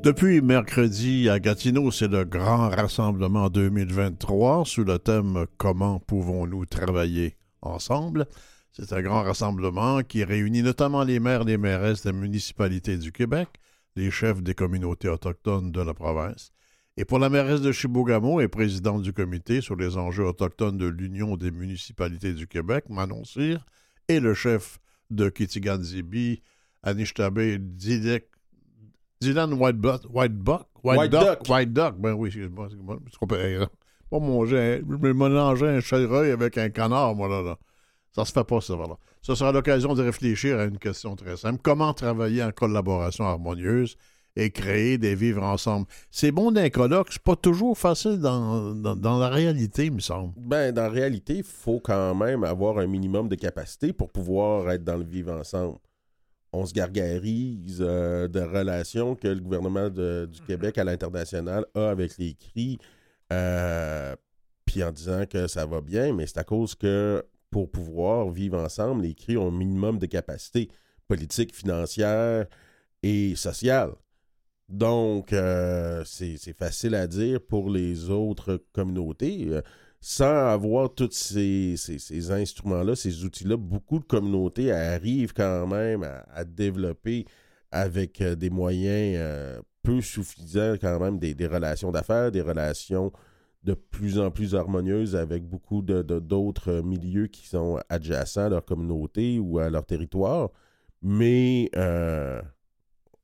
Depuis mercredi à Gatineau, c'est le grand rassemblement 2023 sous le thème Comment pouvons-nous travailler ensemble? C'est un grand rassemblement qui réunit notamment les maires et les mairesses des municipalités du Québec, les chefs des communautés autochtones de la province. Et pour la mairesse de Chibougamau et présidente du comité sur les enjeux autochtones de l'Union des municipalités du Québec, Manon Cyr, et le chef de Kitigan-Zibi, Anishtabé Didek Dylan Whitebuck, Whitebuck, White Duck. White Duck, ben oui, excuse-moi, excuse-moi, c'est pas pareil, là. Pas manger, je me mélangeais un chevreuil avec un canard, moi, là, là. Ça se fait pas, ça, voilà. Ce sera l'occasion de réfléchir à une question très simple. Comment travailler en collaboration harmonieuse et créer des vivres ensemble? C'est bon d'un colloque, c'est pas toujours facile dans, dans, dans la réalité, il me semble. Ben, dans la réalité, il faut quand même avoir un minimum de capacité pour pouvoir être dans le vivre ensemble. On se gargarise euh, de relations que le gouvernement de- du Québec à l'international a avec les CRI, euh, puis en disant que ça va bien, mais c'est à cause que pour pouvoir vivre ensemble, les CRI ont un minimum de capacité politique, financière et sociale. Donc, euh, c'est c'est facile à dire pour les autres communautés. Euh, sans avoir tous ces, ces- instruments-là, ces outils-là, beaucoup de communautés arrivent quand même à, développer avec euh, des moyens euh, peu suffisants quand même des, relations d'affaires, des relations de plus en plus harmonieuses avec beaucoup d'autres milieux qui sont adjacents à leur communauté ou à leur territoire. Mais euh,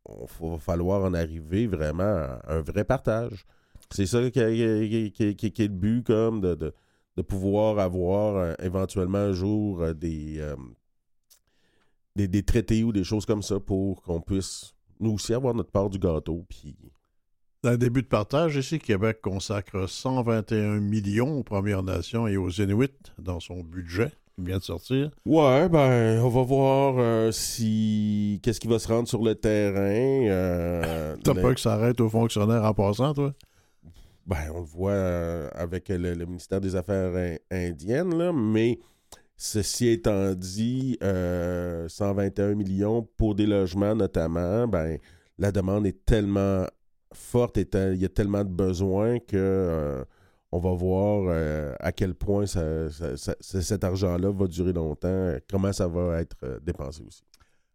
il va falloir en arriver vraiment à un vrai partage. C'est ça qui, qui- qui- qui- qui est le but, comme de, de- de pouvoir avoir euh, éventuellement un jour euh, des, euh, des, des traités ou des choses comme ça pour qu'on puisse nous aussi avoir notre part du gâteau. Puis Dans le début de partage, ici, Québec consacre 121 millions aux Premières Nations et aux Inuits dans son budget qui vient de sortir. Ouais, ben, on va voir si. Qu'est-ce qui va se rendre sur le terrain. T'as le- peur que ça arrête aux fonctionnaires en passant, toi? Ben, on le voit euh, avec le, ministère des Affaires in- indiennes, là, mais ceci étant dit, euh, 121 millions pour des logements notamment, ben, la demande est tellement forte, et il y a tellement de besoins que euh, on va voir euh, à quel point ça- cet argent-là va durer longtemps, comment ça va être euh, dépensé aussi.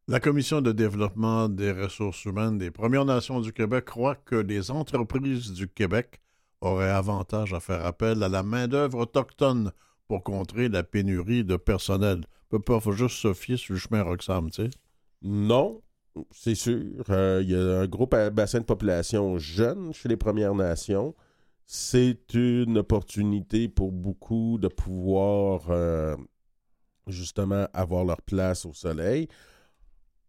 La Commission de développement des ressources humaines des Premières Nations du Québec croit que les entreprises du Québec auraient avantage à faire appel à la main-d'œuvre autochtone pour contrer la pénurie de personnel. Peut pas juste se fier sur le chemin Roxham, tu sais. Non, c'est sûr. Euh, Il y a un gros bassin de population jeune chez les Premières Nations. C'est une opportunité pour beaucoup de pouvoir euh, justement avoir leur place au soleil.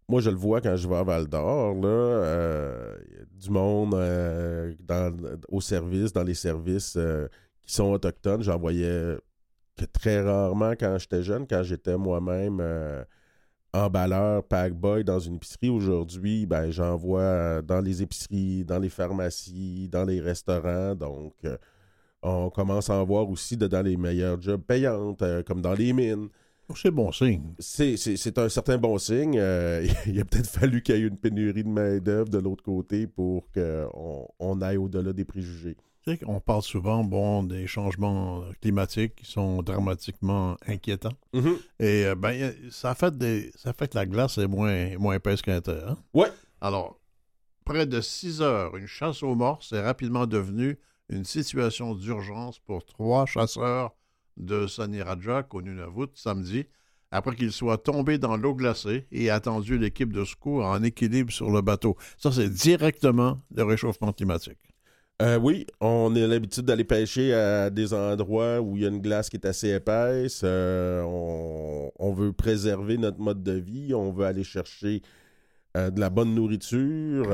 Moi, je le vois quand je vais à Val d'Or, là, euh, du monde euh, au service, dans les services euh, qui sont autochtones. J'en voyais que très rarement quand j'étais jeune, quand j'étais moi-même emballeur, pack-boy dans une épicerie. Aujourd'hui, ben, j'en vois dans les épiceries, dans les pharmacies, dans les restaurants. Donc, on commence à en voir aussi dans les meilleurs jobs payantes, comme dans les mines. C'est bon signe. C'est- un certain bon signe. Euh, il a peut-être fallu qu'il y ait une pénurie de main-d'œuvre de l'autre côté pour qu'on on aille au-delà des préjugés. Qu'on parle souvent bon, des changements climatiques qui sont dramatiquement inquiétants. Et euh, ben, ça, fait des, ça fait que la glace est moins, moins épaisse qu'un terre. hein? Ouais. Alors, près de six heures, une chasse aux morts s'est rapidement devenue une situation d'urgence pour trois chasseurs de Sanirajak au Nunavut samedi, après qu'ils soient tombés dans l'eau glacée et attendu l'équipe de secours en équilibre sur le bateau. Ça, c'est directement le réchauffement climatique. Euh, oui, on a l'habitude d'aller pêcher à des endroits où il y a une glace qui est assez épaisse. Euh, on, on veut préserver notre mode de vie. On veut aller chercher euh, de la bonne nourriture.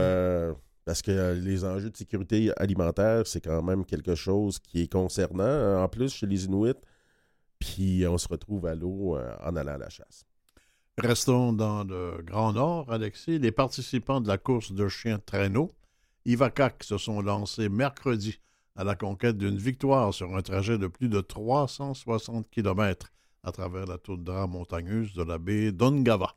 Euh, parce que euh, les enjeux de sécurité alimentaire, c'est quand même quelque chose qui est concernant, hein, en plus, chez les Inuits. Puis on se retrouve à l'eau euh, en allant à la chasse. Restons dans le Grand Nord, Alexis. Les participants de la course de chiens de traîneau, Ivakak, se sont lancés mercredi à la conquête d'une victoire sur un trajet de plus de 360 km à travers la toundra montagneuse de la baie d'Ongava.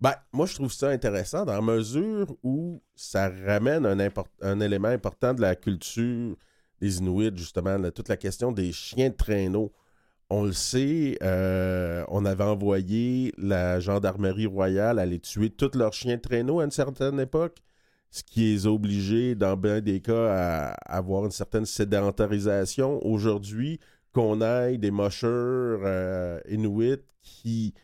Ben, moi, je trouve ça intéressant dans la mesure où ça ramène un, élément important de la culture des Inuits, justement, toute la question des chiens de traîneau. On le sait, euh, on avait envoyé la gendarmerie royale aller tuer tous leurs chiens de traîneau à une certaine époque, ce qui les obligés, dans bien des cas, à avoir une certaine sédentarisation. Aujourd'hui, qu'on aille des mocheurs euh, Inuits qui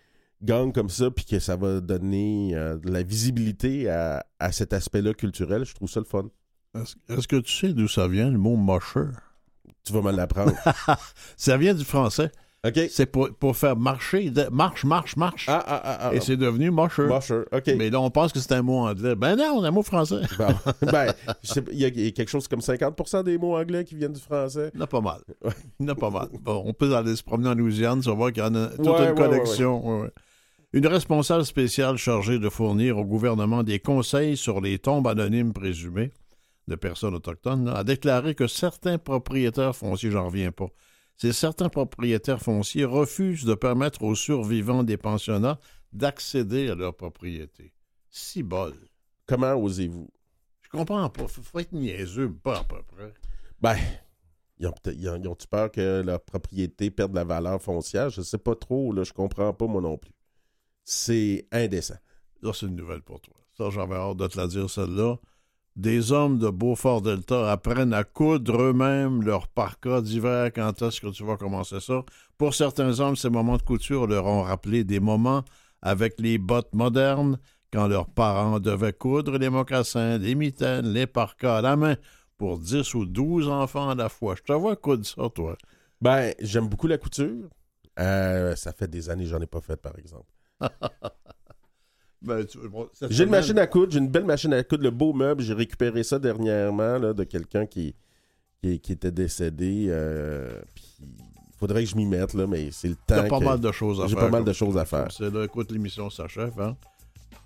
gagnent comme ça, puis que ça va donner euh, de la visibilité à, à cet aspect-là culturel, je trouve ça le fun. Est-ce que tu sais d'où ça vient, le mot mocheur? Tu vas me l'apprendre. Ça vient du français. OK. C'est pour, pour faire marcher, de- marche, marche, marche. Ah, ah, ah, ah. Et c'est devenu. Mocheur, OK. Mais là, on pense que c'est un mot anglais. Ben non, c'est un mot français. Bon. ben, il y, a- y a quelque chose comme 50% des mots anglais qui viennent du français. A pas mal. En a pas mal. Bon, on peut aller se promener en Louisiane, on va qu'il y en a toute Ouais, ouais, une ouais, collection. Une responsable spéciale chargée de fournir au gouvernement des conseils sur les tombes anonymes présumées de personnes autochtones là, a déclaré que certains propriétaires fonciers, j'en reviens pas, c'est certains propriétaires fonciers refusent de permettre aux survivants des pensionnats d'accéder à leur propriété. Si bol. Comment osez-vous? Je comprends pas. Faut, faut être niaiseux, pas à peu près. Ben, ils ont peut-être- ils ont- ils peur que leur propriété perde de la valeur foncière? Je sais pas trop, là, je comprends pas moi non plus. C'est indécent. Là, c'est une nouvelle pour toi. Ça, j'avais hâte de te la dire, celle-là. Des hommes de Beaufort-Delta apprennent à coudre eux-mêmes leur parka d'hiver. Quand est-ce que tu vas commencer ça? Pour certains hommes, ces moments de couture leur ont rappelé des moments avec les bottes modernes, quand leurs parents devaient coudre les mocassins, les mitaines, les parkas à la main pour 10 ou 12 enfants à la fois. Je te vois coudre ça, toi. Ben, j'aime beaucoup la couture. Euh, ça fait des années que j'en ai pas fait, par exemple. Ben, bon, J'ai une machine à coudre, j'ai une belle machine à coudre, le beau meuble. J'ai récupéré ça dernièrement là, de quelqu'un qui, qui, qui était décédé. euh, puis il faudrait que je m'y mette, là, mais c'est le temps. T'as pas que- mal de choses à J'ai faire. pas mal de choses à faire. C'est là, écoute, l'émission s'achève. Hein?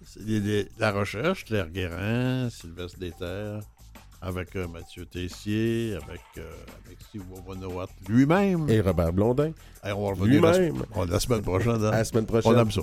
C'est les- les- la recherche, Claire Guérin, Sylvestre Déterre, avec euh, Mathieu Tessier, avec euh, Wawanoat lui-même. Et Robert Blondin, Hey, on va revenir la, lui-même, on- la semaine prochaine. hein? à la semaine On prochaine. aime ça.